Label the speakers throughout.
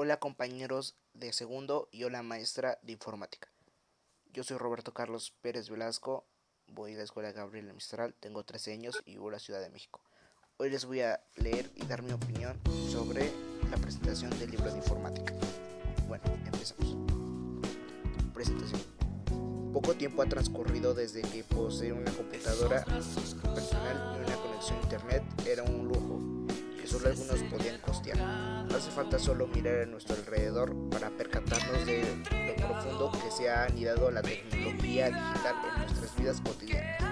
Speaker 1: Hola compañeros de segundo y hola maestra de informática. Yo soy Roberto Carlos Pérez Velasco, voy a la escuela Gabriel Mistral, tengo 13 años y vivo en la Ciudad de México. Hoy les voy a leer y dar mi opinión sobre la presentación del libro de informática. Bueno, empezamos. Presentación. Poco tiempo ha transcurrido desde que poseer una computadora personal y una conexión a internet era un lujo solo algunos podían costear. Hace falta solo mirar a nuestro alrededor para percatarnos de lo profundo que se ha anidado la tecnología digital en nuestras vidas cotidianas.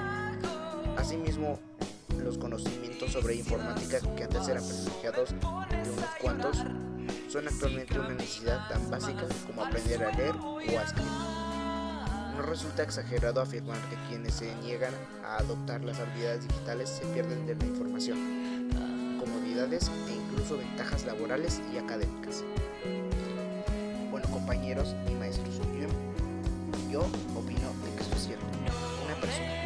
Speaker 1: Asimismo, los conocimientos sobre informática que antes eran privilegiados de unos cuantos son actualmente una necesidad tan básica como aprender a leer o a escribir. No resulta exagerado afirmar que quienes se niegan a adoptar las habilidades digitales se pierden de la información, e incluso ventajas laborales y académicas. Bueno compañeros y maestros, yo, yo opino de que esto es cierto. Una persona